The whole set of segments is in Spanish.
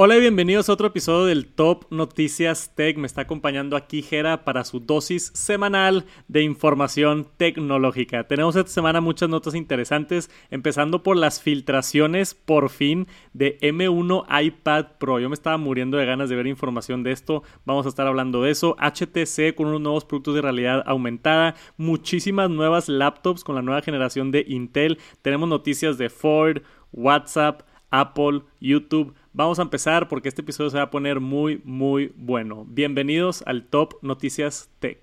Hola y bienvenidos a otro episodio del Top Noticias Tech. Me está acompañando aquí Jera para su dosis semanal de información tecnológica. Tenemos esta semana muchas notas interesantes, empezando por las filtraciones por fin de M1 iPad Pro. Yo me estaba muriendo de ganas de ver información de esto. Vamos a estar hablando de eso. HTC con unos nuevos productos de realidad aumentada, muchísimas nuevas laptops con la nueva generación de Intel. Tenemos noticias de Ford, WhatsApp, Apple, YouTube. Vamos a empezar porque este episodio se va a poner muy, muy bueno. Bienvenidos al Top Noticias Tech.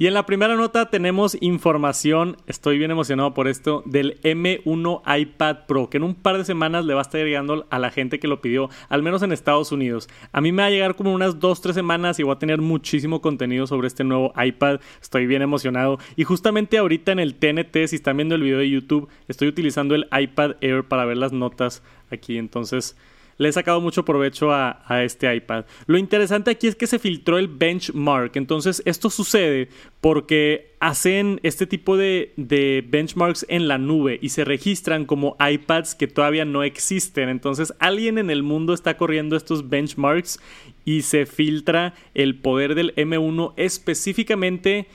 Y en la primera nota tenemos información, estoy bien emocionado por esto, del M1 iPad Pro, que en un par de semanas le va a estar llegando a la gente que lo pidió, al menos en Estados Unidos. A mí me va a llegar como unas 2-3 semanas y voy a tener muchísimo contenido sobre este nuevo iPad, estoy bien emocionado. Y justamente ahorita en el TNT, si están viendo el video de YouTube, estoy utilizando el iPad Air para ver las notas aquí, entonces le he sacado mucho provecho a, este iPad. Lo interesante aquí es que se filtró el benchmark. Entonces, esto sucede porque hacen este tipo de, de, benchmarks en la nube y se registran como iPads que todavía no existen. Entonces, alguien en el mundo está corriendo estos benchmarks y se filtra el poder del M1 específicamente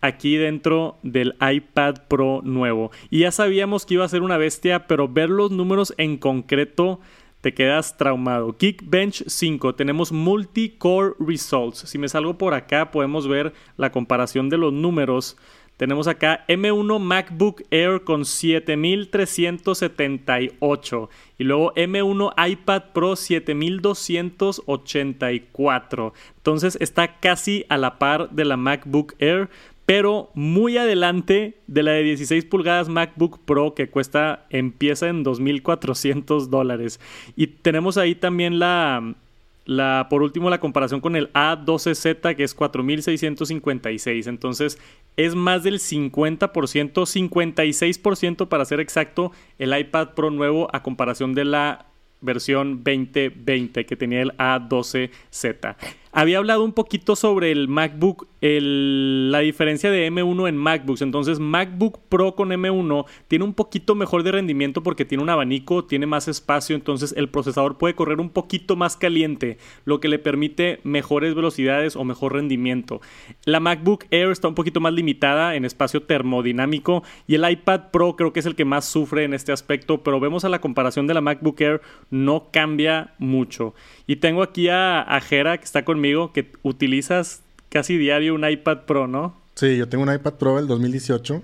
aquí dentro del iPad Pro nuevo. Y ya sabíamos que iba a ser una bestia, pero ver los números en concreto te quedas traumado. Geekbench 5, tenemos multi-core results. Si me salgo por acá, podemos ver la comparación de los números. Tenemos acá M1 MacBook Air con 7378 y luego M1 iPad Pro 7284. Entonces está casi a la par de la MacBook Air, pero muy adelante de la de 16 pulgadas MacBook Pro que cuesta, empieza en 2.400 dólares. Y tenemos ahí también la, la, por último, la comparación con el A12Z que es 4.656. Entonces es más del 50%, 56% para ser exacto, el iPad Pro nuevo a comparación de la versión 2020 que tenía el A12Z. Había hablado un poquito sobre el MacBook, la diferencia de M1 en MacBooks. Entonces, MacBook Pro con M1 tiene un poquito mejor de rendimiento porque tiene un abanico, tiene más espacio. Entonces, el procesador puede correr un poquito más caliente, lo que le permite mejores velocidades o mejor rendimiento. La MacBook Air está un poquito más limitada en espacio termodinámico y el iPad Pro creo que es el que más sufre en este aspecto. Pero vemos a la comparación de la MacBook Air, no cambia mucho. Y tengo aquí a, a Jera que está conmigo, que utilizas casi diario un iPad Pro, ¿no? Sí, yo tengo un iPad Pro del 2018.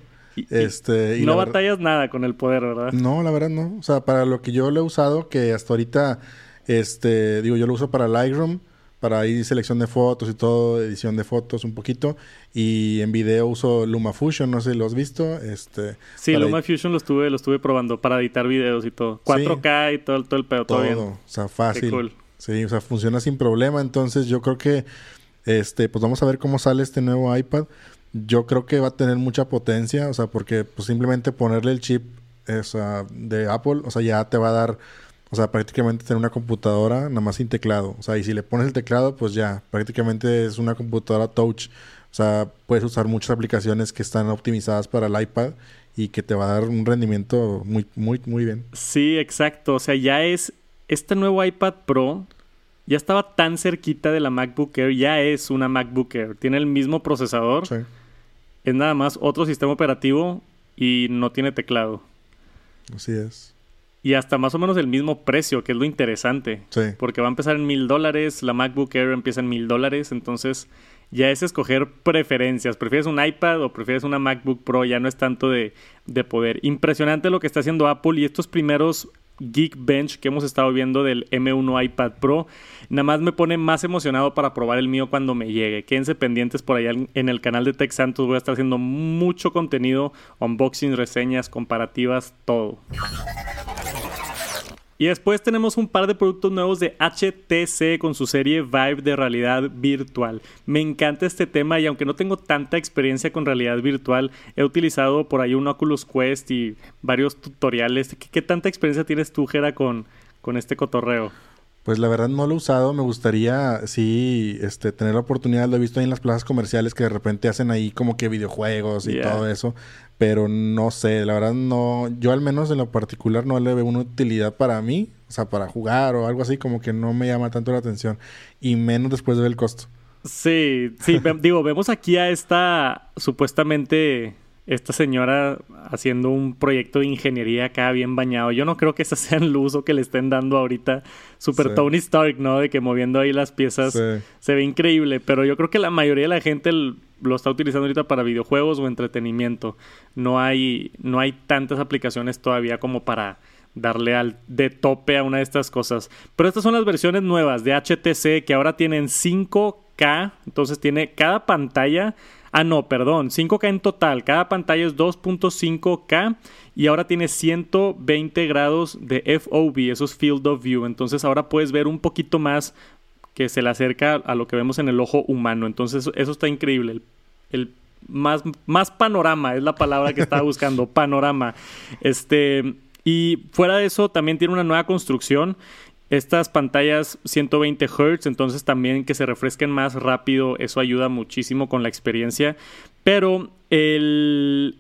este, y no batallas nada con el poder, ¿verdad? No, la verdad no. O sea, para lo que yo lo he usado, que hasta ahorita, este, digo, yo lo uso para Lightroom, para ahí selección de fotos y todo, edición de fotos un poquito. Y en video uso LumaFusion, no sé si lo has visto. Este, sí, LumaFusion lo estuve, lo estuve probando para editar videos y todo. 4K y todo, todo el pedo, todo, todo bien. O sea, fácil. Sí, o sea, funciona sin problema. Entonces yo creo que, este, pues vamos a ver cómo sale este nuevo iPad. Yo creo que va a tener mucha potencia, o sea, porque pues simplemente ponerle el chip de Apple, o sea, ya te va a dar, o sea, prácticamente tener una computadora nada más sin teclado. O sea, y si le pones el teclado, pues ya, prácticamente es una computadora touch. O sea, puedes usar muchas aplicaciones que están optimizadas para el iPad y que te va a dar un rendimiento muy, muy, muy bien. Sí, exacto. O sea, ya es este nuevo iPad Pro ya estaba tan cerquita de la MacBook Air, ya es una MacBook Air. Tiene el mismo procesador. Sí. Es nada más otro sistema operativo y no tiene teclado. Así es. Y hasta más o menos el mismo precio, que es lo interesante. Sí. Porque va a empezar en mil dólares, la MacBook Air empieza en mil dólares, entonces ya es escoger preferencias. ¿Prefieres un iPad o prefieres una MacBook Pro? Ya no es tanto de, de poder. Impresionante lo que está haciendo Apple y estos primeros Geekbench que hemos estado viendo del M1 iPad Pro. Nada más me pone más emocionado para probar el mío cuando me llegue. Quédense pendientes por allá en el canal de Tech Santos. Voy a estar haciendo mucho contenido, unboxing, reseñas, comparativas, todo. Y después tenemos un par de productos nuevos de HTC con su serie Vive de realidad virtual. Me encanta este tema y aunque no tengo tanta experiencia con realidad virtual, he utilizado por ahí un Oculus Quest y varios tutoriales. ¿Qué, tanta experiencia tienes tú, Jera, con, con este cotorreo? Pues la verdad no lo he usado, me gustaría sí este tener la oportunidad, lo he visto ahí en las plazas comerciales que de repente hacen ahí como que videojuegos y todo eso, pero no sé, la verdad no, yo al menos en lo particular no le veo una utilidad para mí, o sea, para jugar o algo así como que no me llama tanto la atención y menos después de ver el costo. Sí, sí, digo, vemos aquí a esta supuestamente esta señora haciendo un proyecto de ingeniería acá bien bañado. Yo no creo que ese sea el uso que le estén dando ahorita. Super Tony Stark, ¿no? De que moviendo ahí las piezas se ve increíble. Pero yo creo que la mayoría de la gente lo está utilizando ahorita para videojuegos o entretenimiento. No hay, no hay tantas aplicaciones todavía como para darle al de tope a una de estas cosas. Pero estas son las versiones nuevas de HTC que ahora tienen 5K. Entonces tiene cada pantalla Ah, no, perdón, 5K en total. Cada pantalla es 2.5K y ahora tiene 120 grados de FOV, eso es Field of View. Entonces ahora puedes ver un poquito más que se le acerca a lo que vemos en el ojo humano. Entonces eso está increíble. El, más, más panorama es la palabra que estaba buscando, panorama. Este, y fuera de eso también tiene una nueva construcción estas pantallas 120 Hz, entonces también que se refresquen más rápido, eso ayuda muchísimo con la experiencia. Pero el,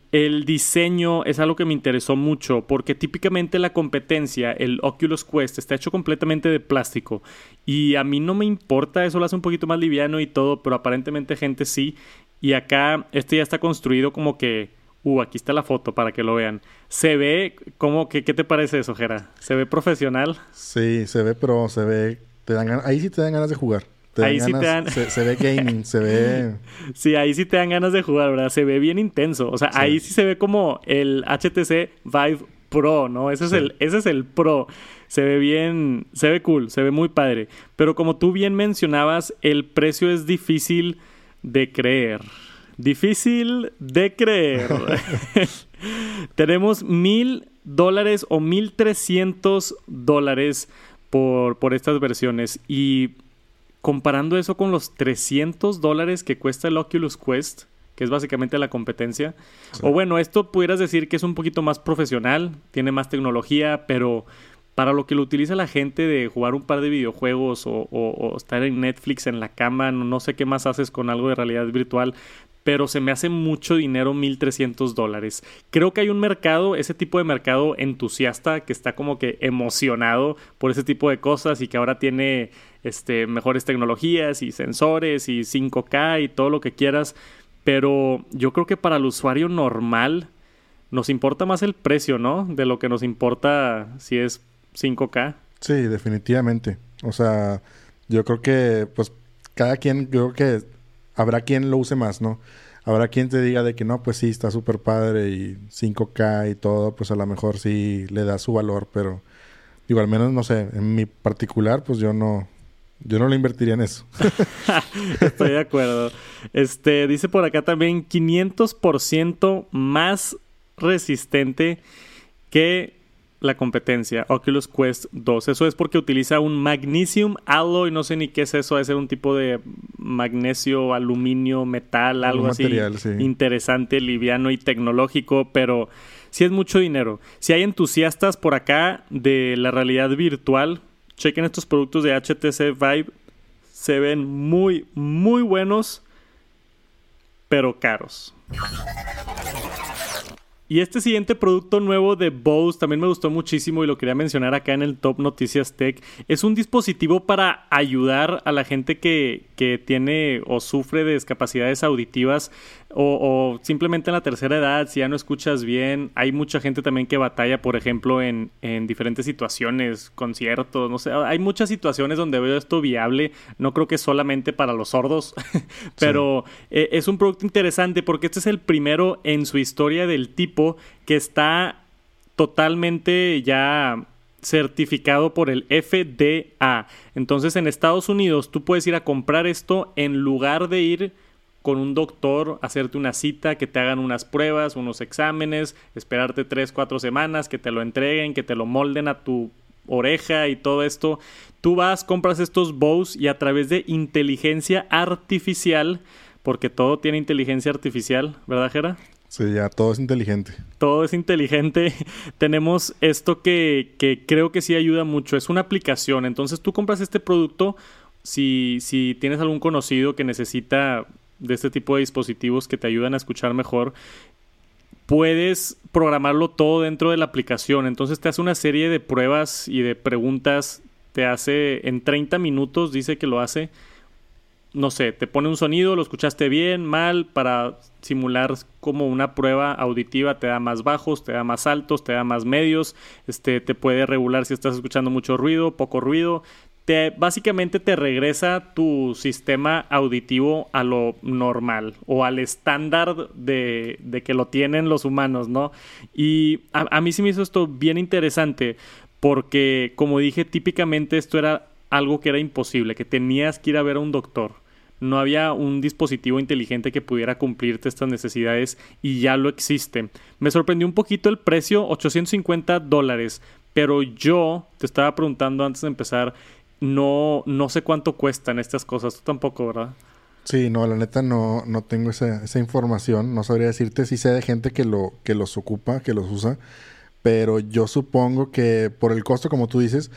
diseño es algo que me interesó mucho porque típicamente la competencia, el Oculus Quest, está hecho completamente de plástico. Y a mí no me importa, eso lo hace un poquito más liviano y todo, pero aparentemente gente sí. Y acá este ya está construido como que Uh, aquí está la foto para que lo vean. Se ve como que, ¿qué te parece eso, Jera? ¿Se ve profesional? Sí, se ve, pero se ve, te dan ahí sí te dan ganas de jugar. ahí sí te dan... Se, ve gaming, se ve... Sí, ahí sí te dan ganas de jugar, ¿verdad? Se ve bien intenso. O sea, ahí sí se ve como el HTC Vive Pro, ¿no? Ese es, el, ese es el Pro. Se ve bien, se ve cool, se ve muy padre. Pero como tú bien mencionabas, el precio es difícil de creer. Difícil de creer. Tenemos mil dólares o mil trescientos dólares por, por estas versiones. Y comparando eso con los 300 dólares que cuesta el Oculus Quest, que es básicamente la competencia. O bueno, esto pudieras decir que es un poquito más profesional, tiene más tecnología, pero para lo que lo utiliza la gente de jugar un par de videojuegos o, estar en Netflix en la cama, no, sé qué más haces con algo de realidad virtual, pero se me hace mucho dinero 1.300 dólares. Creo que hay un mercado, ese tipo de mercado entusiasta que está como que emocionado por ese tipo de cosas y que ahora tiene este, mejores tecnologías y sensores y 5K y todo lo que quieras. Pero yo creo que para el usuario normal nos importa más el precio, ¿no? De lo que nos importa si es 5K. Sí, definitivamente. O sea, yo creo que pues cada quien, creo que habrá quien lo use más, ¿no? Habrá quien te diga de que no, pues sí, está súper padre y 5K y todo, pues a lo mejor sí le da su valor, pero digo, al menos, no sé, en mi particular, pues yo no, yo no lo invertiría en eso. Estoy de acuerdo. Este, dice por acá también 500% más resistente que la competencia, Oculus Quest 2. Eso es porque utiliza un magnesium alloy, no sé ni qué es eso, debe ser un tipo de magnesio, aluminio, metal, algo así interesante, liviano y tecnológico, pero sí es mucho dinero. Si hay entusiastas por acá de la realidad virtual, chequen estos productos de HTC Vive, se ven muy, muy buenos, pero caros. Y este siguiente producto nuevo de Bose también me gustó muchísimo y lo quería mencionar acá en el Top Noticias Tech. Es un dispositivo para ayudar a la gente que, que tiene o sufre de discapacidades auditivas o, simplemente en la tercera edad, si ya no escuchas bien. Hay mucha gente también que batalla, por ejemplo, en, en diferentes situaciones, conciertos, no sé. Hay muchas situaciones donde veo esto viable. No creo que solamente para los sordos, pero eh, es un producto interesante porque este es el primero en su historia del tipo que está totalmente ya certificado por el FDA. Entonces en Estados Unidos tú puedes ir a comprar esto en lugar de ir con un doctor, hacerte una cita, que te hagan unas pruebas, unos exámenes, esperarte tres, cuatro semanas, que te lo entreguen, que te lo molden a tu oreja y todo esto. Tú vas, compras estos bows y a través de inteligencia artificial, porque todo tiene inteligencia artificial, ¿verdad, Jera? Sí, ya todo es inteligente. Todo es inteligente. Tenemos esto que, que, creo que sí ayuda mucho. Es una aplicación. Entonces tú compras este producto. Si, si tienes algún conocido que necesita de este tipo de dispositivos que te ayudan a escuchar mejor, puedes programarlo todo dentro de la aplicación. Entonces te hace una serie de pruebas y de preguntas. Te hace en 30 minutos, dice que lo hace no sé, te pone un sonido, lo escuchaste bien, mal, para simular como una prueba auditiva, te da más bajos, te da más altos, te da más medios, este, te puede regular si estás escuchando mucho ruido, poco ruido. Te, básicamente te regresa tu sistema auditivo a lo normal o al estándar de, de que lo tienen los humanos, ¿no? Y a, a mí sí me hizo esto bien interesante porque, como dije, típicamente esto era algo que era imposible, que tenías que ir a ver a un doctor no había un dispositivo inteligente que pudiera cumplirte estas necesidades y ya lo existe. Me sorprendió un poquito el precio, 850 dólares, pero yo te estaba preguntando antes de empezar, no, no sé cuánto cuestan estas cosas, tú tampoco, ¿verdad? Sí, no, la neta no, no tengo esa, esa información, no sabría decirte si sé de gente que, lo, que los ocupa, que los usa, pero yo supongo que por el costo, como tú dices,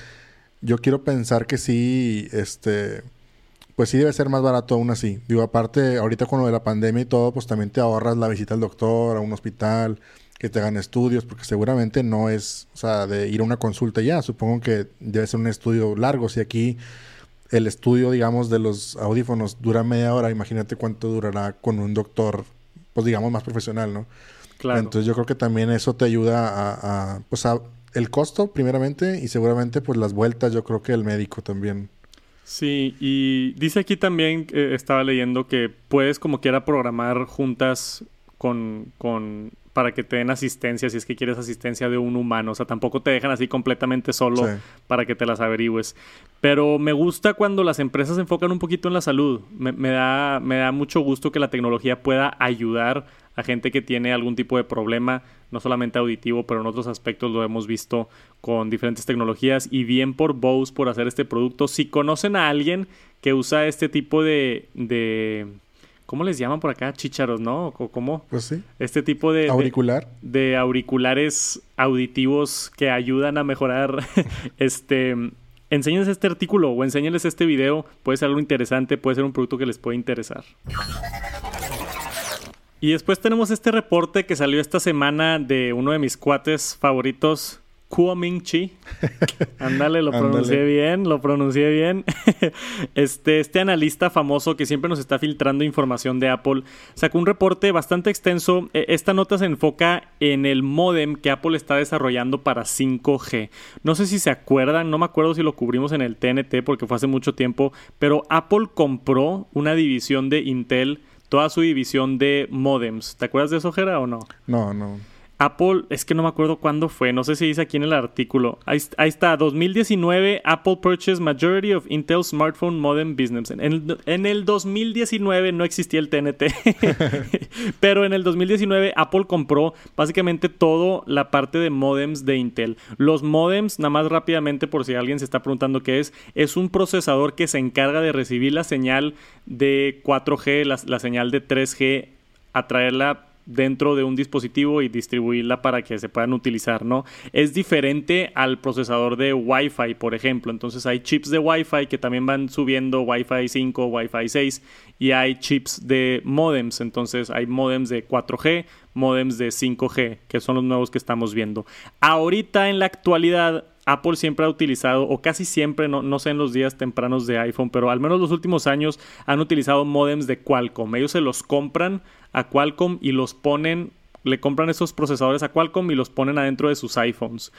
yo quiero pensar que sí, este pues sí debe ser más barato aún así. Digo, aparte, ahorita con lo de la pandemia y todo, pues también te ahorras la visita al doctor, a un hospital, que te hagan estudios, porque seguramente no es, o sea, de ir a una consulta ya. Supongo que debe ser un estudio largo. Si aquí el estudio, digamos, de los audífonos dura media hora, imagínate cuánto durará con un doctor, pues digamos, más profesional, ¿no? Claro. Entonces yo creo que también eso te ayuda a, a pues a el costo primeramente y seguramente pues las vueltas yo creo que el médico también Sí, y dice aquí también, eh, estaba leyendo que puedes como quiera programar juntas con, con para que te den asistencia si es que quieres asistencia de un humano. O sea, tampoco te dejan así completamente solo para que te las averigües. Pero me gusta cuando las empresas se enfocan un poquito en la salud. Me, da, me da mucho gusto que la tecnología pueda ayudar a gente que tiene algún tipo de problema, no solamente auditivo, pero en otros aspectos lo hemos visto con diferentes tecnologías y bien por Bose por hacer este producto. Si conocen a alguien que usa este tipo de, de ¿cómo les llaman por acá? Chícharos, ¿no? ¿O cómo? Pues sí. Este tipo de... Auricular. De, auriculares auditivos que ayudan a mejorar, este... Enséñenles este artículo o enséñenles este video. Puede ser algo interesante, puede ser un producto que les puede interesar. Y después tenemos este reporte que salió esta semana de uno de mis cuates favoritos, Kuoming Chi. Ándale, lo pronuncié bien, lo pronuncié bien. este, este analista famoso que siempre nos está filtrando información de Apple sacó un reporte bastante extenso. E, esta nota se enfoca en el modem que Apple está desarrollando para 5G. No sé si se acuerdan, no me acuerdo si lo cubrimos en el TNT porque fue hace mucho tiempo, pero Apple compró una división de Intel toda su división de modems. ¿Te acuerdas de eso, Jera, o no? No, no. Apple, es que no me acuerdo cuándo fue, no sé si dice aquí en el artículo. Ahí, está, 2019, Apple purchased majority of Intel smartphone modem business. En el, en el 2019 no existía el TNT, pero en el 2019 Apple compró básicamente toda la parte de modems de Intel. Los modems, nada más rápidamente por si alguien se está preguntando qué es, es un procesador que se encarga de recibir la señal de 4G, la, la señal de 3G, atraerla dentro de un dispositivo y distribuirla para que se puedan utilizar, ¿no? Es diferente al procesador de Wi-Fi, por ejemplo. Entonces hay chips de Wi-Fi que también van subiendo Wi-Fi 5, Wi-Fi 6 y hay chips de modems. Entonces hay modems de 4G, modems de 5G, que son los nuevos que estamos viendo. Ahorita en la actualidad Apple siempre ha utilizado, o casi siempre, no, no, sé en los días tempranos de iPhone, pero al menos los últimos años han utilizado modems de Qualcomm. Ellos se los compran a Qualcomm y los ponen, le compran esos procesadores a Qualcomm y los ponen adentro de sus iPhones.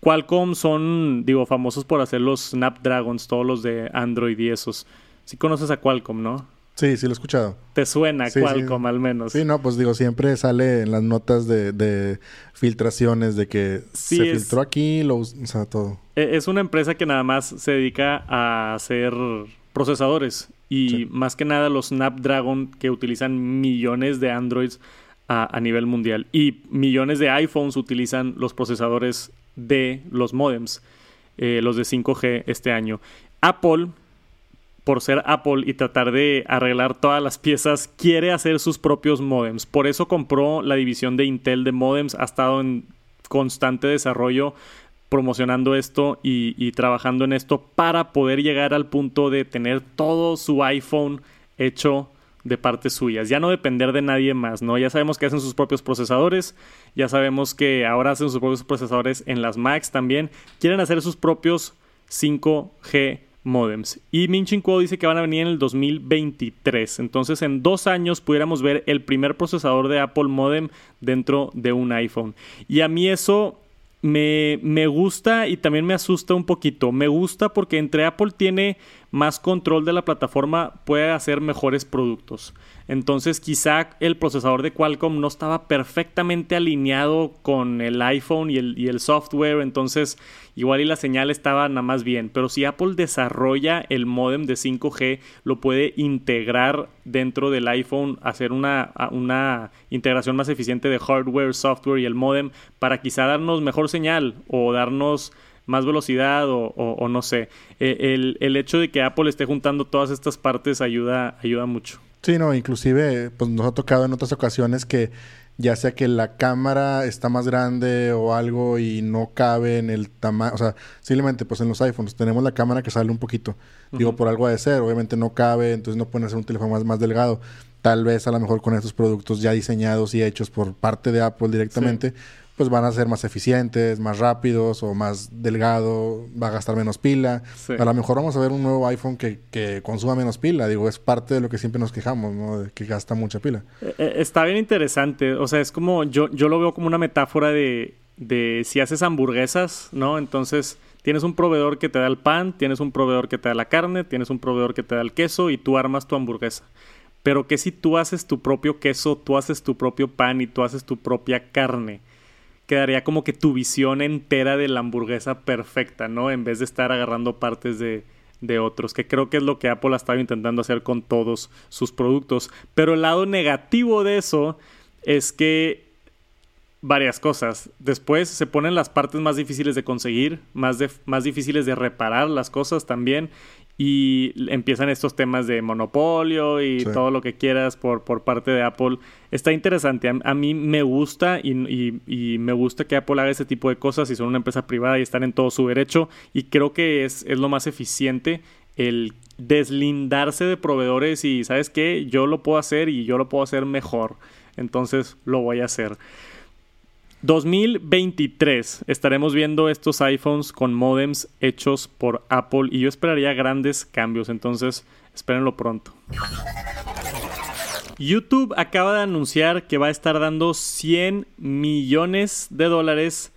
Qualcomm son, digo, famosos por hacer los Snapdragons, todos los de Android y esos. Si conoces a Qualcomm, ¿no? Sí, sí lo he escuchado. ¿Te suena Qualcomm al menos? Sí, no, pues digo, siempre sale en las notas de, filtraciones de que se filtró aquí, lo, o sea, todo. E, es una empresa que nada más se dedica a hacer procesadores y más que nada los Snapdragon que utilizan millones de Androids a, nivel mundial y millones de iPhones utilizan los procesadores de los modems, eh, los de 5G este año. Apple por ser Apple y tratar de arreglar todas las piezas, quiere hacer sus propios modems. Por eso compró la división de Intel de modems, ha estado en constante desarrollo promocionando esto y, trabajando en esto para poder llegar al punto de tener todo su iPhone hecho de partes suyas, ya no depender de nadie más, ¿no? Ya sabemos que hacen sus propios procesadores, ya sabemos que ahora hacen sus propios procesadores en las Macs también, quieren hacer sus propios 5G modems. Y Min Kuo dice que van a venir en el 2023. Entonces, en dos años pudiéramos ver el primer procesador de Apple modem dentro de un iPhone. Y a mí eso me, me gusta y también me asusta un poquito. Me gusta porque entre Apple tiene más control de la plataforma puede hacer mejores productos. Entonces quizá el procesador de Qualcomm no estaba perfectamente alineado con el iPhone y el, software, entonces igual y la señal estaba nada más bien. Pero si Apple desarrolla el modem de 5G, lo puede integrar dentro del iPhone, hacer una, una integración más eficiente de hardware, software y el modem para quizá darnos mejor señal o darnos más velocidad o, no sé. E, el, el, hecho de que Apple esté juntando todas estas partes ayuda, ayuda mucho. Sí, no, inclusive pues nos ha tocado en otras ocasiones que ya sea que la cámara está más grande o algo y no cabe en el tamaño, o sea, simplemente pues en los iPhones tenemos la cámara que sale un poquito, digo, por algo de ser, obviamente no cabe, entonces no pueden hacer un teléfono más, más delgado. Tal vez a lo mejor con estos productos ya diseñados y hechos por parte de Apple directamente, pues van a ser más eficientes, más rápidos o más delgado, va a gastar menos pila. A lo mejor vamos a ver un nuevo iPhone que, que, consuma menos pila. Digo, es parte de lo que siempre nos quejamos, ¿no? De que gasta mucha pila. Eh, eh, está bien interesante. O sea, es como, yo, yo lo veo como una metáfora de, de si haces hamburguesas, ¿no? Entonces tienes un proveedor que te da el pan, tienes un proveedor que te da la carne, tienes un proveedor que te da el queso y tú armas tu hamburguesa. Pero que si tú haces tu propio queso, tú haces tu propio pan y tú haces tu propia carne quedaría como que tu visión entera de la hamburguesa perfecta, ¿no? En vez de estar agarrando partes de, de otros, que creo que es lo que Apple ha estado intentando hacer con todos sus productos. Pero el lado negativo de eso es que varias cosas. Después se ponen las partes más difíciles de conseguir, más, de, más difíciles de reparar las cosas también y empiezan estos temas de monopolio y todo lo que quieras por, por parte de Apple. Está interesante. A, mí me gusta y, y, me gusta que Apple haga ese tipo de cosas y son una empresa privada y están en todo su derecho. Y creo que es, es lo más eficiente el deslindarse de proveedores y, ¿sabes qué? Yo lo puedo hacer y yo lo puedo hacer mejor. Entonces lo voy a hacer. 2023 estaremos viendo estos iPhones con modems hechos por Apple y yo esperaría grandes cambios, entonces espérenlo pronto. YouTube acaba de anunciar que va a estar dando 100 millones de dólares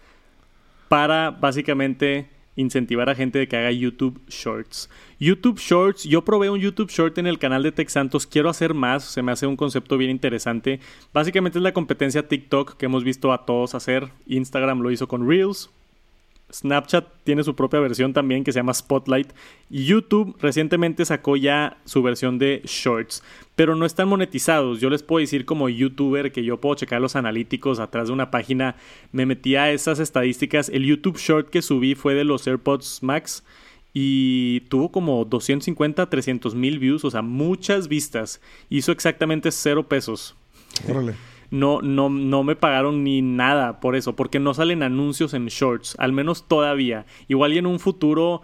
para básicamente incentivar a gente de que haga YouTube Shorts. YouTube Shorts, yo probé un YouTube Short en el canal de Tech Santos, quiero hacer más, se me hace un concepto bien interesante. Básicamente es la competencia TikTok que hemos visto a todos hacer. Instagram lo hizo con Reels, Snapchat tiene su propia versión también que se llama Spotlight. Y YouTube recientemente sacó ya su versión de Shorts, pero no están monetizados. Yo les puedo decir como youtuber que yo puedo checar los analíticos atrás de una página. Me metí a esas estadísticas. El YouTube Short que subí fue de los AirPods Max y tuvo como 250, 300 mil views, o sea, muchas vistas. Hizo exactamente cero pesos. Órale no, no, no me pagaron ni nada por eso, porque no salen anuncios en shorts, al menos todavía. Igual y en un futuro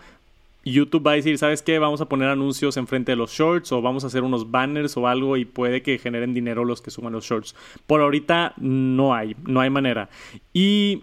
YouTube va a decir, ¿sabes qué? Vamos a poner anuncios enfrente de los shorts o vamos a hacer unos banners o algo y puede que generen dinero los que suban los shorts. Por ahorita no hay, no hay manera. Y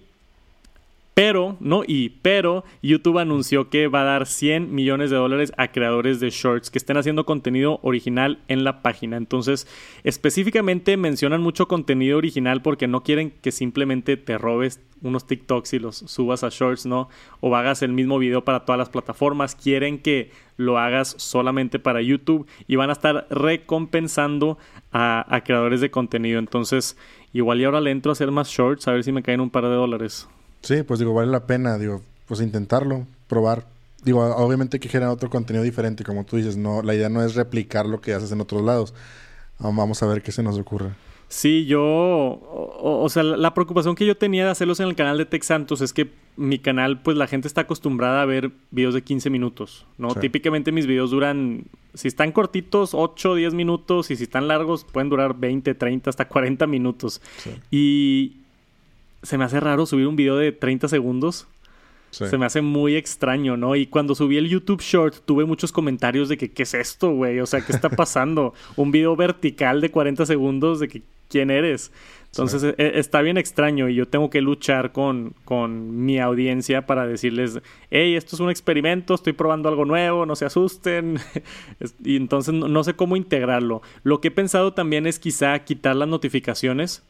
pero, no y, pero YouTube anunció que va a dar 100 millones de dólares a creadores de shorts que estén haciendo contenido original en la página. Entonces, específicamente mencionan mucho contenido original porque no quieren que simplemente te robes unos TikToks y los subas a shorts, ¿no? O hagas el mismo video para todas las plataformas. Quieren que lo hagas solamente para YouTube y van a estar recompensando a, a creadores de contenido. Entonces, igual y ahora le entro a hacer más shorts a ver si me caen un par de dólares. Sí, pues digo, vale la pena, digo, pues intentarlo, probar. Digo, obviamente que genera otro contenido diferente, como tú dices, no, la idea no es replicar lo que haces en otros lados. Vamos a ver qué se nos ocurre. Sí, yo, o, sea, la preocupación que yo tenía de hacerlos en el canal de Tech Santos es que mi canal, pues la gente está acostumbrada a ver videos de 15 minutos, ¿no? Típicamente mis videos duran si están cortitos, 8, 10 minutos, y si están largos, pueden durar 20, 30, hasta 40 minutos. Y se me hace raro subir un video de 30 segundos. Se me hace muy extraño, ¿no? Y cuando subí el YouTube Short, tuve muchos comentarios de que, ¿qué es esto, güey? O sea, ¿qué está pasando? un video vertical de 40 segundos de que, ¿quién eres? Entonces e, e, está bien extraño y yo tengo que luchar con, con mi audiencia para decirles, hey, esto es un experimento, estoy probando algo nuevo, no se asusten. y entonces no, sé cómo integrarlo. Lo que he pensado también es quizá quitar las notificaciones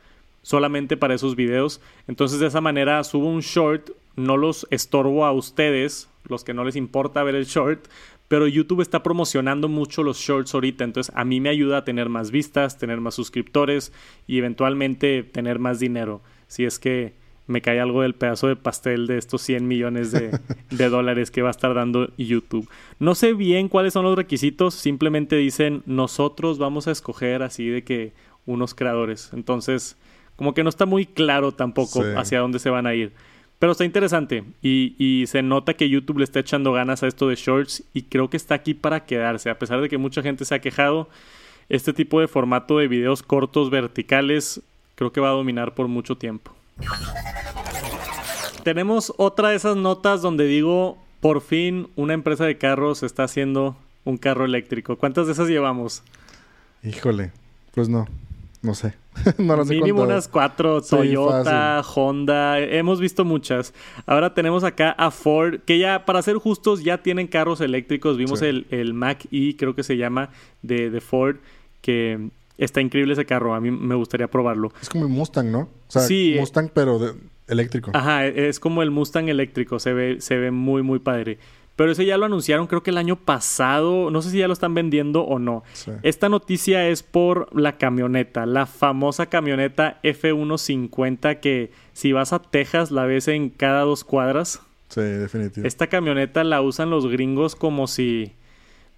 solamente para esos videos. Entonces de esa manera subo un short, no los estorbo a ustedes, los que no les importa ver el short, pero YouTube está promocionando mucho los shorts ahorita, entonces a mí me ayuda a tener más vistas, tener más suscriptores y eventualmente tener más dinero. Si es que me cae algo del pedazo de pastel de estos 100 millones de, dólares que va a estar dando YouTube. No sé bien cuáles son los requisitos, simplemente dicen nosotros vamos a escoger así de que unos creadores. Entonces, como que no está muy claro tampoco hacia dónde se van a ir. Pero está interesante y, se nota que YouTube le está echando ganas a esto de shorts y creo que está aquí para quedarse. A pesar de que mucha gente se ha quejado, este tipo de formato de videos cortos verticales creo que va a dominar por mucho tiempo. Tenemos otra de esas notas donde digo, por fin una empresa de carros está haciendo un carro eléctrico. ¿Cuántas de esas llevamos? Híjole, pues no, no sé. no Mínimo unas cuatro. Toyota, Honda. Hemos visto muchas. Ahora tenemos acá a Ford, que ya, para ser justos, ya tienen carros eléctricos. Vimos el, el Mac E, creo que se llama, de, de Ford, que está increíble ese carro. A mí me gustaría probarlo. Es como el Mustang, ¿no? O sea, sí. Mustang, pero eléctrico. Ajá, es como el Mustang eléctrico. Se ve, se ve muy, muy padre. Pero ese ya lo anunciaron creo que el año pasado. No sé si ya lo están vendiendo o no. Esta noticia es por la camioneta, la famosa camioneta F150 que si vas a Texas la ves en cada dos cuadras. Sí, definitivamente. Esta camioneta la usan los gringos como si...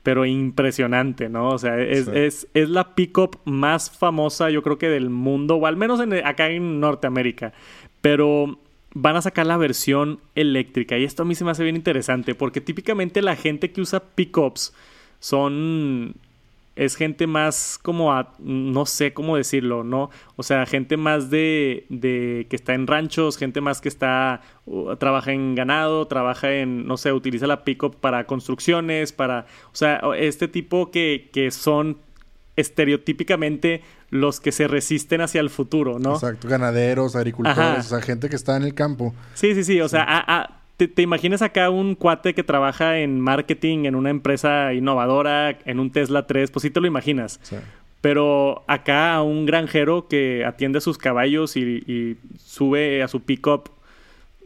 Pero impresionante, ¿no? O sea, es, es, es la pickup más famosa yo creo que del mundo, o al menos en, acá en Norteamérica. Pero van a sacar la versión eléctrica. Y esto a mí se me hace bien interesante porque típicamente la gente que usa pickups son es gente más como a, no sé cómo decirlo, ¿no? O sea, gente más de, de que está en ranchos, gente más que está, trabaja en ganado, trabaja en, no sé, utiliza la pickup para construcciones, para, o sea, este tipo que, que son estereotípicamente los que se resisten hacia el futuro, ¿no? Exacto, ganaderos, agricultores, o sea, gente que está en el campo. Sí, sí, sí, o sea, te, imaginas acá un cuate que trabaja en marketing en una empresa innovadora, en un Tesla 3, pues sí te lo imaginas. Sí. Pero acá a un granjero que atiende a sus caballos y, y sube a su pickup,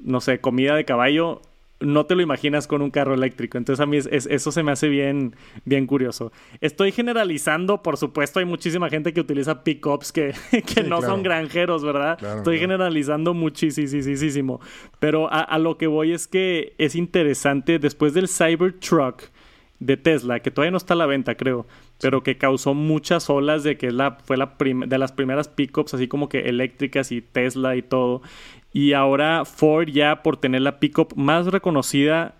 no sé, comida de caballo, no te lo imaginas con un carro eléctrico. Entonces a mí eso se me hace bien, bien curioso. Estoy generalizando, por supuesto, hay muchísima gente que utiliza pickups que, que no son granjeros, ¿verdad? Estoy generalizando muchísimo. Pero a, lo que voy es que es interesante, después del Cybertruck de Tesla, que todavía no está a la venta, creo, pero que causó muchas olas de que la, fue la de las primeras pickups, así como que eléctricas y Tesla y todo. Y ahora Ford ya por tener la pickup más reconocida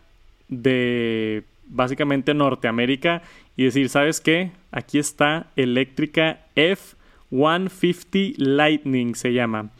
de básicamente Norteamérica y decir, ¿sabes qué? Aquí está eléctrica F-150 Lightning se llama.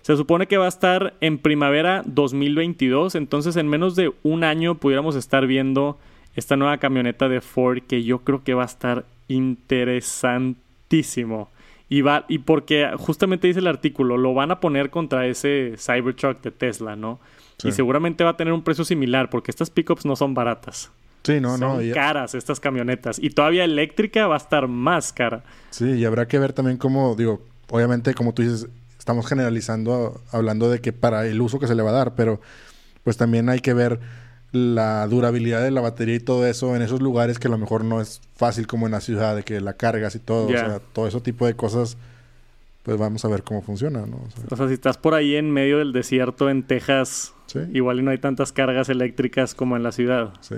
Se supone que va a estar en primavera 2022, entonces en menos de un año pudiéramos estar viendo esta nueva camioneta de Ford que yo creo que va a estar interesantísimo. Y, va, y porque justamente dice el artículo, lo van a poner contra ese Cybertruck de Tesla, ¿no? Y seguramente va a tener un precio similar, porque estas pickups no son baratas. Sí, no, no. Son caras estas camionetas. Y todavía eléctrica va a estar más cara. Sí, y habrá que ver también cómo, digo, obviamente, como tú dices, estamos generalizando, hablando de que para el uso que se le va a dar, pero pues también hay que ver la durabilidad de la batería y todo eso en esos lugares que a lo mejor no es fácil como en la ciudad, de que la cargas y todo, o sea, todo ese tipo de cosas, pues vamos a ver cómo funciona, ¿no? O sea, si estás por ahí en medio del desierto en Texas, igual y no hay tantas cargas eléctricas como en la ciudad. Sí.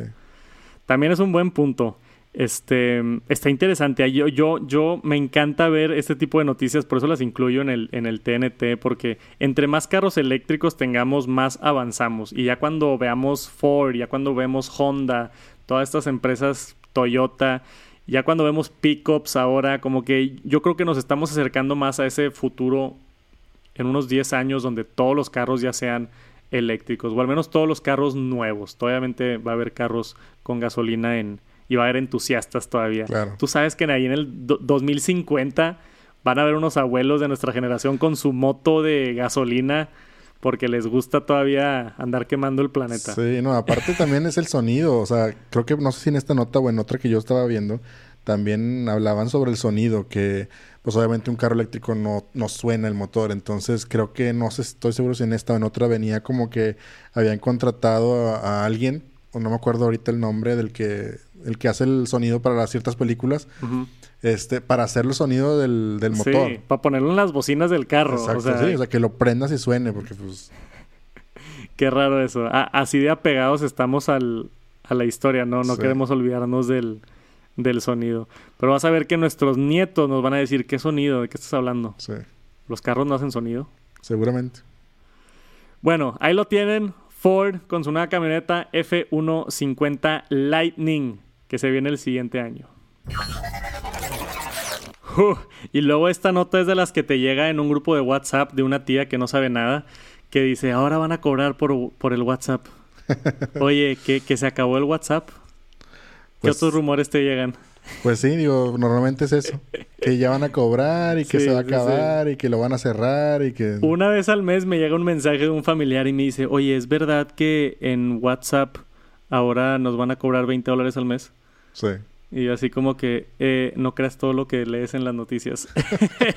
También es un buen punto. Este, está interesante. Yo, yo, yo me encanta ver este tipo de noticias, por eso las incluyo en el, en el TNT, porque entre más carros eléctricos tengamos, más avanzamos. Y ya cuando veamos Ford, ya cuando vemos Honda, todas estas empresas, Toyota, Ya cuando vemos pickups ahora, como que yo creo que nos estamos acercando más a ese futuro en unos 10 años donde todos los carros ya sean eléctricos, o al menos todos los carros nuevos. Obviamente va a haber carros con gasolina en, y va a haber entusiastas todavía. Tú sabes que ahí en el 2050 van a haber unos abuelos de nuestra generación con su moto de gasolina porque les gusta todavía andar quemando el planeta. Sí, no, aparte también es el sonido, o sea, creo que no sé si en esta nota o en otra que yo estaba viendo, también hablaban sobre el sonido, que pues obviamente un carro eléctrico no, no suena el motor, entonces creo que no sé, estoy seguro si en esta o en otra venía como que habían contratado a, alguien, o no me acuerdo ahorita el nombre del que, el que hace el sonido para ciertas películas, este, para hacer el sonido del, del motor. Sí, para ponerlo en las bocinas del carro. Exacto, o sea, sí, o sea, que lo prendas y suene, porque pues... Qué raro eso. así de apegados estamos al, a la historia, ¿no? No queremos olvidarnos del, del sonido. Pero vas a ver que nuestros nietos nos van a decir, ¿qué sonido? ¿De qué estás hablando? Sí. ¿Los carros no hacen sonido? Seguramente. Bueno, ahí lo tienen. Ford con su nueva camioneta F150 Lightning, que se viene el siguiente año y luego esta nota es de las que te llega en un grupo de WhatsApp de una tía que no sabe nada, que dice, ahora van a cobrar por, por el WhatsApp. Oye, ¿que, que se acabó el WhatsApp. ¿Qué pues otros rumores te llegan? Pues sí, digo, normalmente es eso. Que ya van a cobrar y que se va a acabar y que lo van a cerrar y que... Una vez al mes me llega un mensaje de un familiar y me dice, oye, ¿es verdad que en WhatsApp ahora nos van a cobrar 20 dólares al mes? Sí. Y así como que eh, no creas todo lo que lees en las noticias.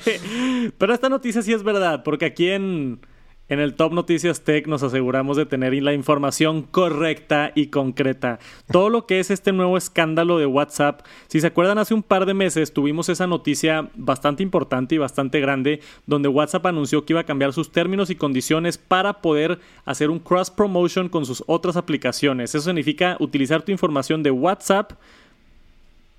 Pero esta noticia sí es verdad, porque aquí en, en el Top Noticias Tech nos aseguramos de tener la información correcta y concreta. Todo lo que es este nuevo escándalo de WhatsApp. Si se acuerdan, hace un par de meses tuvimos esa noticia bastante importante y bastante grande, donde WhatsApp anunció que iba a cambiar sus términos y condiciones para poder hacer un cross promotion con sus otras aplicaciones. Eso significa utilizar tu información de WhatsApp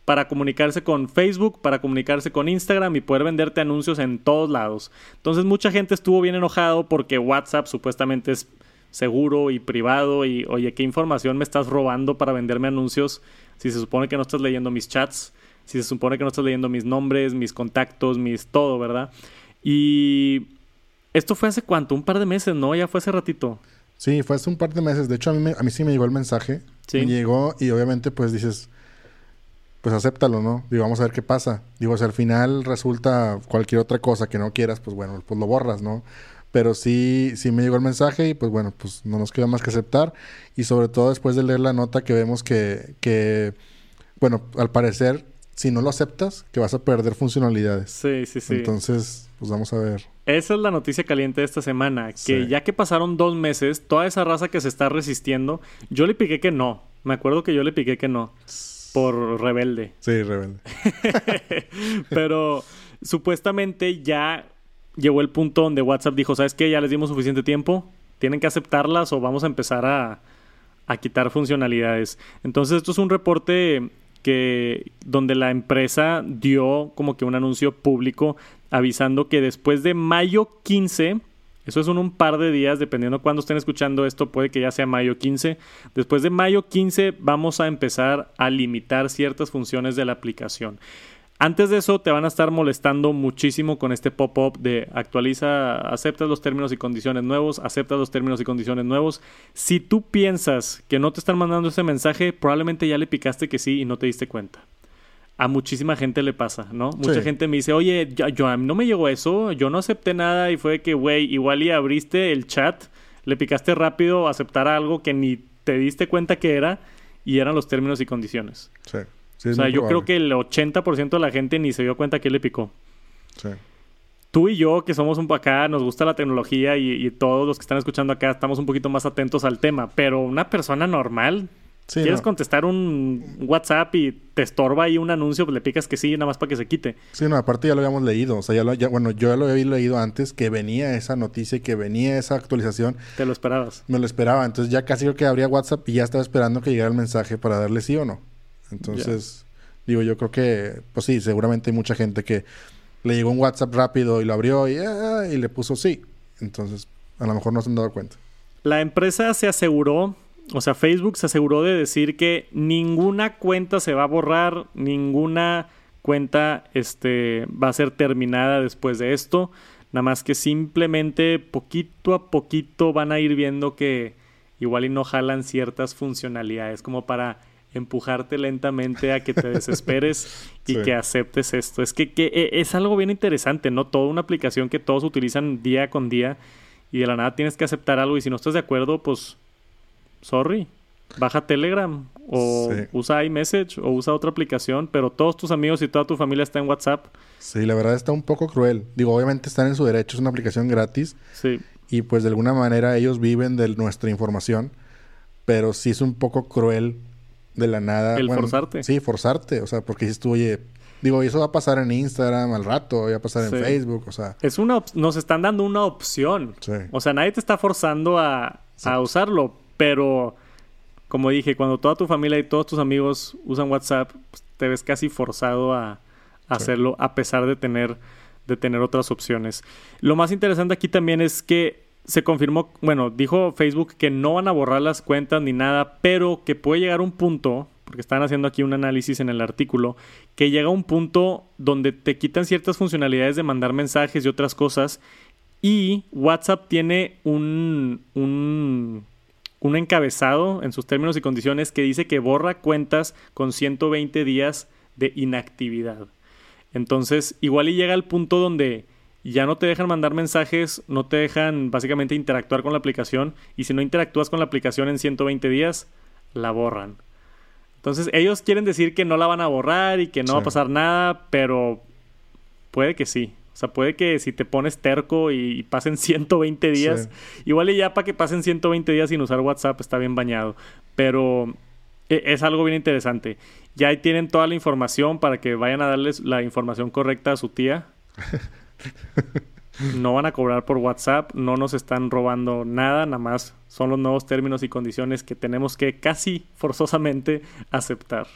para comunicarse con Facebook, para comunicarse con Instagram y poder venderte anuncios en todos lados. Entonces mucha gente estuvo bien enojado porque WhatsApp supuestamente es seguro y privado y oye, ¿qué información me estás robando para venderme anuncios si se supone que no estás leyendo mis chats? Si se supone que no estás leyendo mis nombres, mis contactos, mis todo, ¿verdad? Y esto fue hace cuánto, un par de meses, ¿no? Ya fue hace ratito. Sí, fue hace un par de meses. De hecho, a mí, a mí sí me llegó el mensaje. Sí. Me llegó y obviamente pues dices, pues acéptalo, ¿no? Digo, vamos a ver qué pasa. Digo, si al final resulta cualquier otra cosa que no quieras, pues bueno, pues lo borras, ¿no? Pero sí, sí me llegó el mensaje y pues bueno, pues no nos queda más que aceptar. Y sobre todo después de leer la nota que vemos que, que bueno, al parecer, si no lo aceptas, que vas a perder funcionalidades. Sí, sí, sí. Entonces, pues vamos a ver. Esa es la noticia caliente de esta semana, que ya que pasaron dos meses, toda esa raza que se está resistiendo, yo le piqué que no. Me acuerdo que yo le piqué que no por rebelde. Sí, rebelde. Pero supuestamente ya llegó el punto donde WhatsApp dijo, ¿sabes qué? Ya les dimos suficiente tiempo, tienen que aceptarlas o vamos a empezar a, a quitar funcionalidades. Entonces esto es un reporte que donde la empresa dio como que un anuncio público avisando que después de mayo 15 eso es en un par de días, dependiendo de cuándo estén escuchando esto, puede que ya sea mayo 15. Después de mayo 15 vamos a empezar a limitar ciertas funciones de la aplicación. Antes de eso te van a estar molestando muchísimo con este pop-up de actualiza, acepta los términos y condiciones nuevos, acepta los términos y condiciones nuevos. Si tú piensas que no te están mandando ese mensaje, probablemente ya le picaste que sí y no te diste cuenta a muchísima gente le pasa, ¿no? Mucha gente me dice, oye, yo, a mí no me llegó eso, yo no acepté nada y fue que, güey, igual y abriste el chat, le picaste rápido a aceptar algo que ni te diste cuenta que era y eran los términos y condiciones. Sí. o sea, yo creo que el 80% de la gente ni se dio cuenta que le picó. Sí. Tú y yo, que somos un poco acá, nos gusta la tecnología y, y todos los que están escuchando acá estamos un poquito más atentos al tema, pero una persona normal ¿Quieres contestar un WhatsApp y te estorba ahí un anuncio? Pues le picas que sí, nada más para que se quite. Sí, no, aparte ya lo habíamos leído. O sea, ya, lo, ya bueno, yo ya lo había leído antes, que venía esa noticia y que venía esa actualización. ¿Te lo esperabas? Me lo esperaba. Entonces ya casi creo que abría WhatsApp y ya estaba esperando que llegara el mensaje para darle sí o no. Entonces, digo, yo creo que, pues sí, seguramente hay mucha gente que le llegó un WhatsApp rápido y lo abrió y, ah, y le puso sí. Entonces, a lo mejor no se han dado cuenta. La empresa se aseguró o sea, Facebook se aseguró de decir que ninguna cuenta se va a borrar, ninguna cuenta este, va a ser terminada después de esto. Nada más que simplemente poquito a poquito van a ir viendo que igual y no jalan ciertas funcionalidades como para empujarte lentamente a que te desesperes y que aceptes esto. Es que, que, e, es algo bien interesante, ¿no? Toda una aplicación que todos utilizan día con día y de la nada tienes que aceptar algo y si no estás de acuerdo, pues, sorry, baja Telegram o usa iMessage o usa otra aplicación, pero todos tus amigos y toda tu familia está en WhatsApp. Sí, la verdad está un poco cruel. Digo, obviamente están en su derecho, es una aplicación gratis. Sí. Y pues de alguna manera ellos viven de nuestra información, pero sí es un poco cruel de la nada. El forzarte. Sí, forzarte, o sea, porque dices tú, oye, digo, eso va a pasar en Instagram al rato, va a pasar en Facebook, o sea. Es una nos están dando una opción. Sí. O sea, nadie te está forzando a, a usarlo, pero como dije, cuando toda tu familia y todos tus amigos usan WhatsApp, pues, te ves casi forzado a, hacerlo a pesar de tener, de tener otras opciones. Lo más interesante aquí también es que se confirmó, bueno, dijo Facebook que no van a borrar las cuentas ni nada, pero que puede llegar un punto, porque están haciendo aquí un análisis en el artículo, que llega un punto donde te quitan ciertas funcionalidades de mandar mensajes y otras cosas, y WhatsApp tiene un, un un encabezado en sus términos y condiciones que dice que borra cuentas con 120 días de inactividad. Entonces, igual y llega al punto donde ya no te dejan mandar mensajes, no te dejan básicamente interactuar con la aplicación y si no interactúas con la aplicación en 120 días, la borran. Entonces, ellos quieren decir que no la van a borrar y que no va a pasar nada, pero puede que sí. O sea, puede que si te pones terco y, pasen 120 días, igual y ya para que pasen 120 días sin usar WhatsApp está bien bañado. Pero e, es algo bien interesante. Ya ahí tienen toda la información para que vayan a darles la información correcta a su tía. No van a cobrar por WhatsApp, no nos están robando nada, nada más son los nuevos términos y condiciones que tenemos que casi forzosamente aceptar.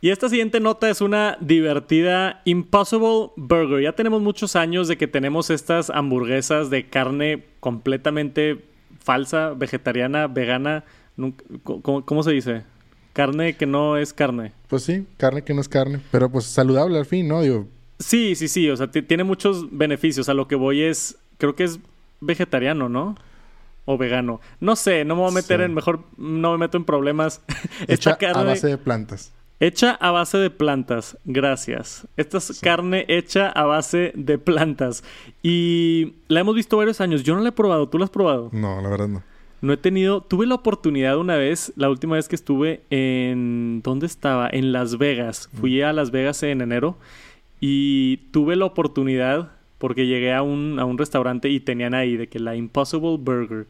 Y esta siguiente nota es una divertida Impossible Burger. Ya tenemos muchos años de que tenemos estas hamburguesas de carne completamente falsa, vegetariana, vegana. ¿Cómo, se dice? Carne que no es carne. Pues sí, carne que no es carne, pero pues saludable al fin, ¿no? Digo. Sí, sí, sí, o sea, tiene muchos beneficios. A lo que voy es, creo que es vegetariano, ¿no? O vegano. No sé, no me voy a meter en, mejor no me meto en problemas. Esta carne... a base de plantas. Hecha a base de plantas, gracias. Esta es carne hecha a base de plantas. Y la hemos visto varios años. Yo no la he probado. ¿Tú la has probado? No, la verdad no. No he tenido. Tuve la oportunidad una vez, la última vez que estuve en. ¿Dónde estaba? En Las Vegas. Fui a Las Vegas en enero. Y tuve la oportunidad porque llegué a un, a un restaurante y tenían ahí de que la Impossible Burger.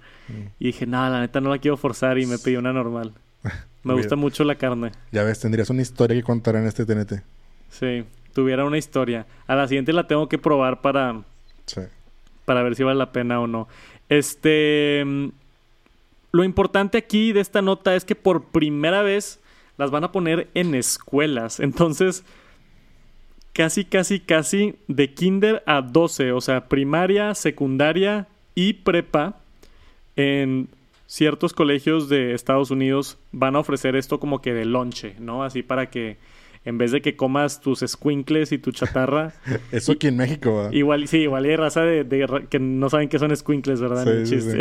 Y dije, no, la neta no la quiero forzar y me pedí una normal. Me gusta mucho la carne. Ya ves, tendrías una historia que contar en este TNT. Sí, tuviera una historia. A la siguiente la tengo que probar para. Sí. Para ver si vale la pena o no. Este. Lo importante aquí de esta nota es que por primera vez las van a poner en escuelas. Entonces, casi, casi, casi de kinder a 12. O sea, primaria, secundaria y prepa. En ciertos colegios de Estados Unidos van a ofrecer esto como que de lonche, ¿no? Así para que en vez de que comas tus squinkles y tu chatarra. Eso aquí en México, ¿verdad? Igual, sí, igual hay raza de, que no saben qué son squinkles, ¿verdad? Sí, chiste.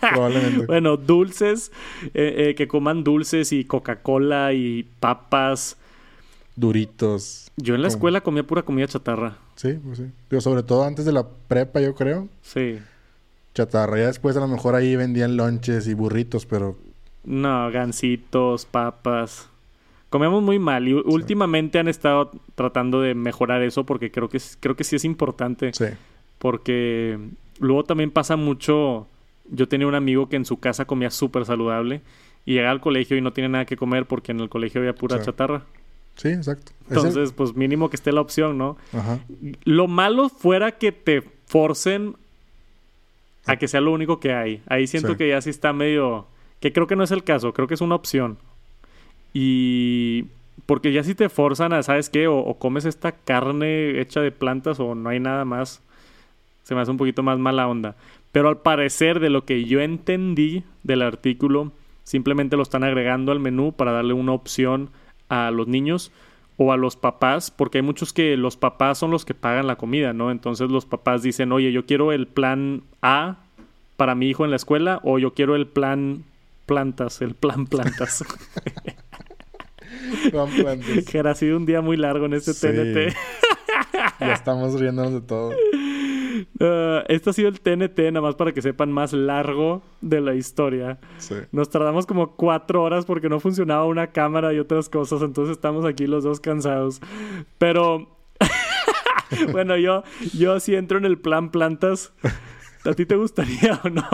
Probablemente. bueno, dulces, eh, eh, que coman dulces y Coca-Cola y papas. Duritos. Yo en la escuela comía pura comida chatarra. Sí, pues sí. Pero sobre todo antes de la prepa, yo creo. Sí chatarra. Ya después a lo mejor ahí vendían lonches y burritos, pero... No, gancitos, papas. Comemos muy mal y últimamente han estado tratando de mejorar eso porque creo que, creo que sí es importante. Sí. Porque luego también pasa mucho... Yo tenía un amigo que en su casa comía súper saludable y llega al colegio y no tiene nada que comer porque en el colegio había pura chatarra. Sí, exacto. Entonces, pues mínimo que esté la opción, ¿no? Ajá. Lo malo fuera que te forcen a que sea lo único que hay. Ahí siento que ya sí está medio... Que creo que no es el caso, creo que es una opción. Y... Porque ya si te forzan a, ¿sabes qué? O, comes esta carne hecha de plantas o no hay nada más. Se me hace un poquito más mala onda. Pero al parecer, de lo que yo entendí del artículo, simplemente lo están agregando al menú para darle una opción a los niños o a los papás, porque hay muchos que los papás son los que pagan la comida, ¿no? Entonces los papás dicen, oye, yo quiero el plan A para mi hijo en la escuela o yo quiero el plan plantas, el plan plantas. plan plantas. que ha sido un día muy largo en este TNT. ya estamos riéndonos de todo. Uh, esto ha sido el TNT, nada más para que sepan, más largo de la historia. Nos tardamos como cuatro horas porque no funcionaba una cámara y otras cosas, entonces estamos aquí los dos cansados. Pero, bueno, yo, yo sí entro en el plan plantas. ¿A ti te gustaría o no?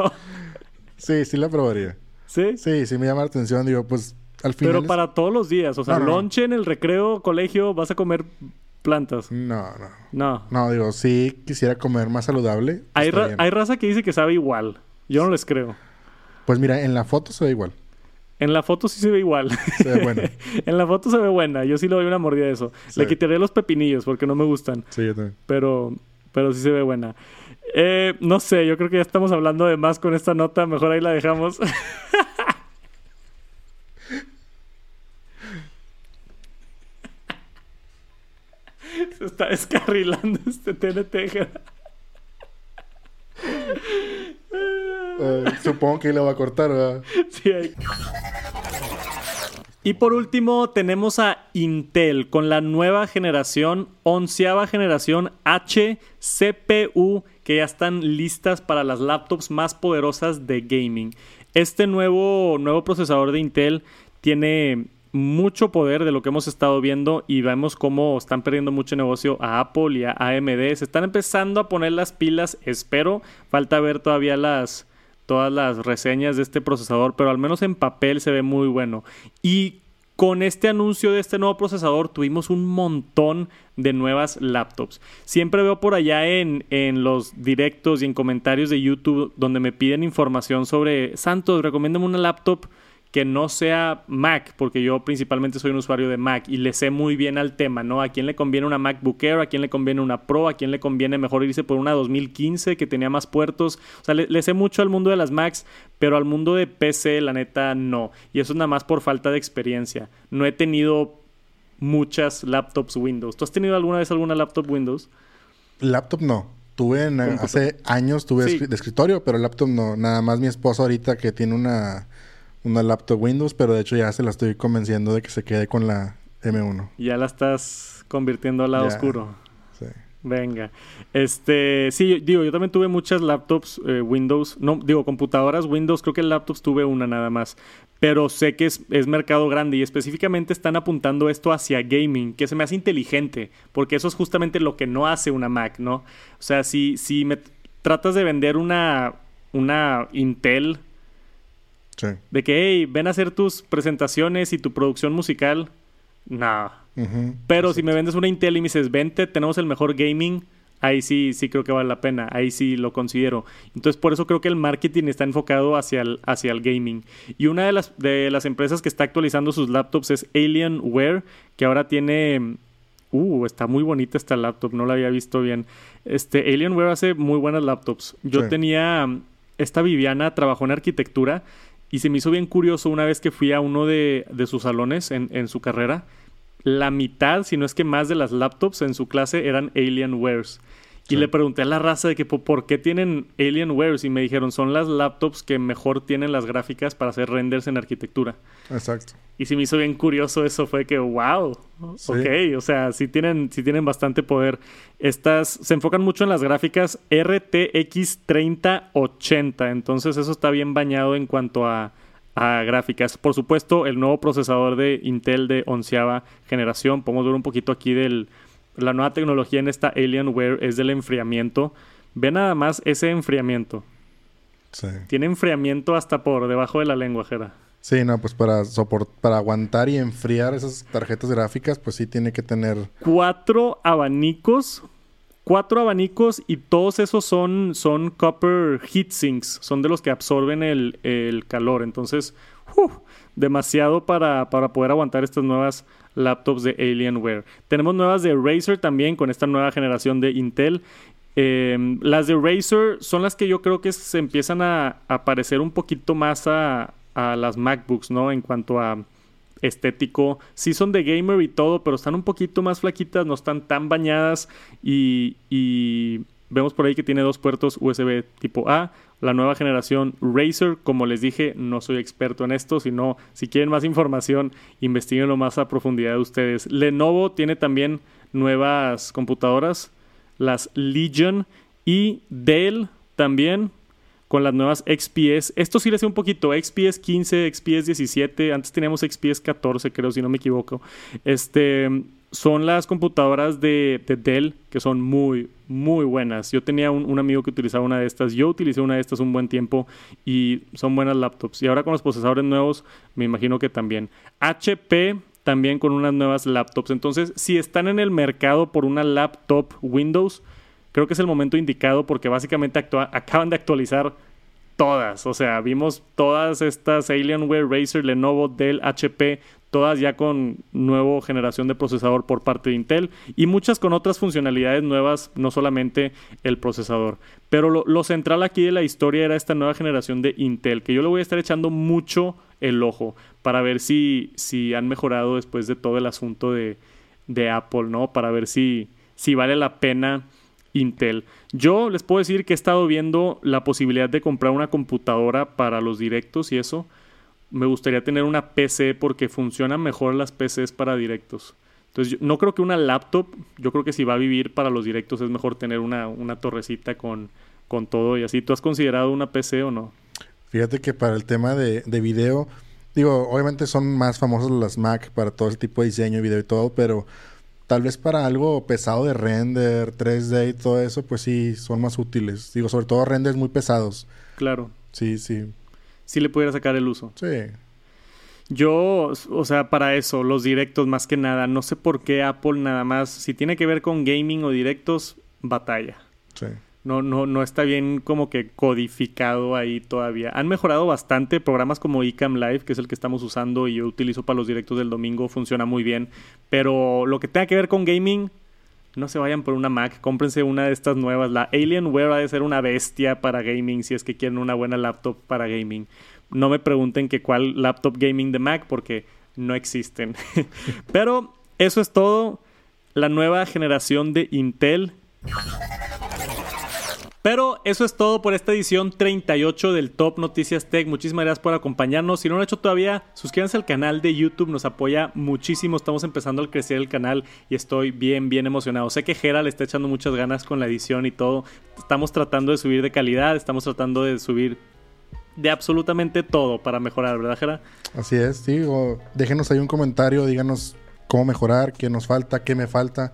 Sí, sí la probaría. ¿Sí? Sí, sí me llama la atención. Digo, pues al final. Pero para todos los días, o sea, lonche en el recreo, colegio, vas a comer plantas. No, no. No. No, digo, sí quisiera comer más saludable. Hay, hay raza que dice que sabe igual. Yo no les creo. Pues mira, en la foto se ve igual. En la foto sí se ve igual. Se ve buena. en la foto se ve buena. Yo sí le doy una mordida a eso. Le quitaré los pepinillos porque no me gustan. Sí, yo también. Pero, pero sí se ve buena. Eh, no sé, yo creo que ya estamos hablando de más con esta nota. Mejor ahí la dejamos. Se está descarrilando este TNT. supongo que lo va a cortar, ¿verdad? Sí, Y por último tenemos a Intel con la nueva generación, onceava generación H CPU que ya están listas para las laptops más poderosas de gaming. Este nuevo, nuevo procesador de Intel tiene mucho poder de lo que hemos estado viendo y vemos cómo están perdiendo mucho negocio a Apple y a AMD. Se están empezando a poner las pilas, espero. Falta ver todavía las todas las reseñas de este procesador, pero al menos en papel se ve muy bueno. Y con este anuncio de este nuevo procesador tuvimos un montón de nuevas laptops. Siempre veo por allá en, en los directos y en comentarios de YouTube donde me piden información sobre Santos, recomiéndame una laptop que no sea Mac, porque yo principalmente soy un usuario de Mac y le sé muy bien al tema, ¿no? A quién le conviene una MacBook Air, a quién le conviene una Pro, a quién le conviene mejor irse por una 2015 que tenía más puertos. O sea, le, sé mucho al mundo de las Macs, pero al mundo de PC, la neta, no. Y eso es nada más por falta de experiencia. No he tenido muchas laptops Windows. ¿Tú has tenido alguna vez alguna laptop Windows? Laptop no. Tuve hace años, tuve de escritorio, pero laptop no. Nada más mi esposo ahorita que tiene una una laptop Windows, pero de hecho ya se la estoy convenciendo de que se quede con la M1. Ya la estás convirtiendo al lado oscuro. Sí. Venga. Este, sí, digo, yo también tuve muchas laptops eh, Windows, no, digo, computadoras Windows, creo que laptops tuve una nada más, pero sé que es, es, mercado grande y específicamente están apuntando esto hacia gaming, que se me hace inteligente, porque eso es justamente lo que no hace una Mac, ¿no? O sea, si, si me tratas de vender una, una Intel de que, hey, ven a hacer tus presentaciones y tu producción musical. No. Pero si me vendes una Intel y me dices, vente, tenemos el mejor gaming, ahí sí, sí creo que vale la pena. Ahí sí lo considero. Entonces, por eso creo que el marketing está enfocado hacia el, hacia el gaming. Y una de las, de las empresas que está actualizando sus laptops es Alienware, que ahora tiene... Uh, está muy bonita esta laptop, no la había visto bien. Este, Alienware hace muy buenas laptops. Yo tenía... Esta Viviana trabajó en arquitectura y se me hizo bien curioso una vez que fui a uno de, sus salones en, en, su carrera. La mitad, si no es que más de las laptops en su clase eran Alienwares. Y le pregunté a la raza de que por qué tienen Alienwares y me dijeron son las laptops que mejor tienen las gráficas para hacer renders en arquitectura. Exacto. Y si me hizo bien curioso eso fue que wow, ok, o sea, sí tienen, sí tienen bastante poder. Estas se enfocan mucho en las gráficas RTX 3080, entonces eso está bien bañado en cuanto a, a gráficas. Por supuesto, el nuevo procesador de Intel de onceava generación, podemos ver un poquito aquí del la nueva tecnología en esta Alienware es del enfriamiento. Ve nada más ese enfriamiento. Sí. Tiene enfriamiento hasta por debajo de la lengua, Jera. Sí, no, pues para para aguantar y enfriar esas tarjetas gráficas, pues sí tiene que tener. Cuatro abanicos. Cuatro abanicos y todos esos son, son copper heatsinks. Son de los que absorben el, calor. Entonces, demasiado para, para poder aguantar estas nuevas laptops de Alienware. Tenemos nuevas de Razer también con esta nueva generación de Intel. Em, las de Razer son las que yo creo que se empiezan a, a parecer un poquito más a, a las MacBooks, ¿no? En cuanto a estético. Sí son de gamer y todo, pero están un poquito más flaquitas, no están tan bañadas y, y vemos por ahí que tiene dos puertos USB tipo A. La nueva generación Razer, como les dije, no soy experto en esto, sino si quieren más información, investiguenlo más a profundidad de ustedes. Lenovo tiene también nuevas computadoras, las Legion y Dell también con las nuevas XPS. Esto sí le sé un poquito. XPS 15, XPS 17. Antes teníamos XPS 14, creo, si no me equivoco. Este. Son las computadoras de, Dell que son muy, muy buenas. Yo tenía un, amigo que utilizaba una de estas. Yo utilicé una de estas un buen tiempo y son buenas laptops. Y ahora con los procesadores nuevos, me imagino que también. HP también con unas nuevas laptops. Entonces, si están en el mercado por una laptop Windows, creo que es el momento indicado porque básicamente acaban de actualizar todas. O sea, vimos todas estas Alienware, Razer, Lenovo, Dell, HP, todas ya con nueva generación de procesador por parte de Intel y muchas con otras funcionalidades nuevas, no solamente el procesador. Pero lo, lo, central aquí de la historia era esta nueva generación de Intel, que yo le voy a estar echando mucho el ojo para ver si, si han mejorado después de todo el asunto de, de Apple, ¿no? Para ver si, si vale la pena Intel. Yo les puedo decir que he estado viendo la posibilidad de comprar una computadora para los directos y eso. Me gustaría tener una PC porque funcionan mejor las PCs para directos. Entonces, no creo que una laptop, yo creo que si va a vivir para los directos es mejor tener una, una torrecita con, con todo y así. ¿Tú has considerado una PC o no? Fíjate que para el tema de, de video, digo, obviamente son más famosas las Mac para todo el tipo de diseño, video y todo, pero Tal vez para algo pesado de render, 3D y todo eso, pues sí, son más útiles. Digo, sobre todo renders muy pesados. Claro. Sí, sí. Sí le pudiera sacar el uso. Sí. Yo, o sea, para eso, los directos más que nada. No sé por qué Apple nada más, si tiene que ver con gaming o directos, batalla. Sí no, no, no está bien como que codificado ahí todavía. Han mejorado bastante programas como Icam Live, que es el que estamos usando y yo utilizo para los directos del domingo, funciona muy bien. Pero lo que tenga que ver con gaming, no se vayan por una Mac, cómprense una de estas nuevas. La Alienware ha de ser una bestia para gaming si es que quieren una buena laptop para gaming. No me pregunten que cuál laptop gaming de Mac porque no existen. Pero eso es todo. La nueva generación de Intel pero eso es todo por esta edición 38 del Top Noticias Tech. Muchísimas gracias por acompañarnos. Si no lo han hecho todavía, suscríbanse al canal de YouTube, nos apoya muchísimo. Estamos empezando a crecer el canal y estoy bien, bien emocionado. Sé que Jera le está echando muchas ganas con la edición y todo. Estamos tratando de subir de calidad, estamos tratando de subir de absolutamente todo para mejorar, ¿verdad, Jera? Así es, sí. déjenos ahí un comentario, díganos cómo mejorar, qué nos falta, qué me falta.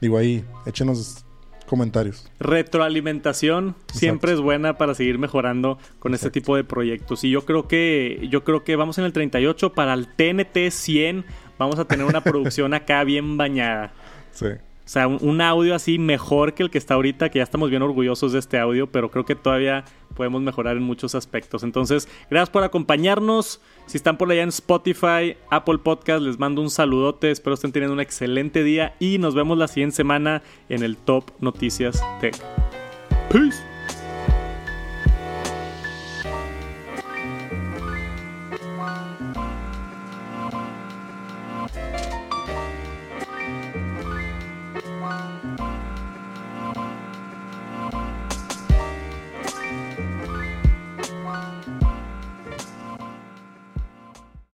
Digo ahí, échenos comentarios. Retroalimentación siempre es buena para seguir mejorando con este tipo de proyectos. Y yo creo que yo creo que vamos en el 38 para el TNT 100 vamos a tener una producción acá bien bañada. Sí. O sea, un, audio así mejor que el que está ahorita, que ya estamos bien orgullosos de este audio, pero creo que todavía podemos mejorar en muchos aspectos. Entonces, gracias por acompañarnos. Si están por allá en Spotify, Apple Podcast, les mando un saludote. Espero estén teniendo un excelente día y nos vemos la siguiente semana en el Top Noticias Tech. Peace.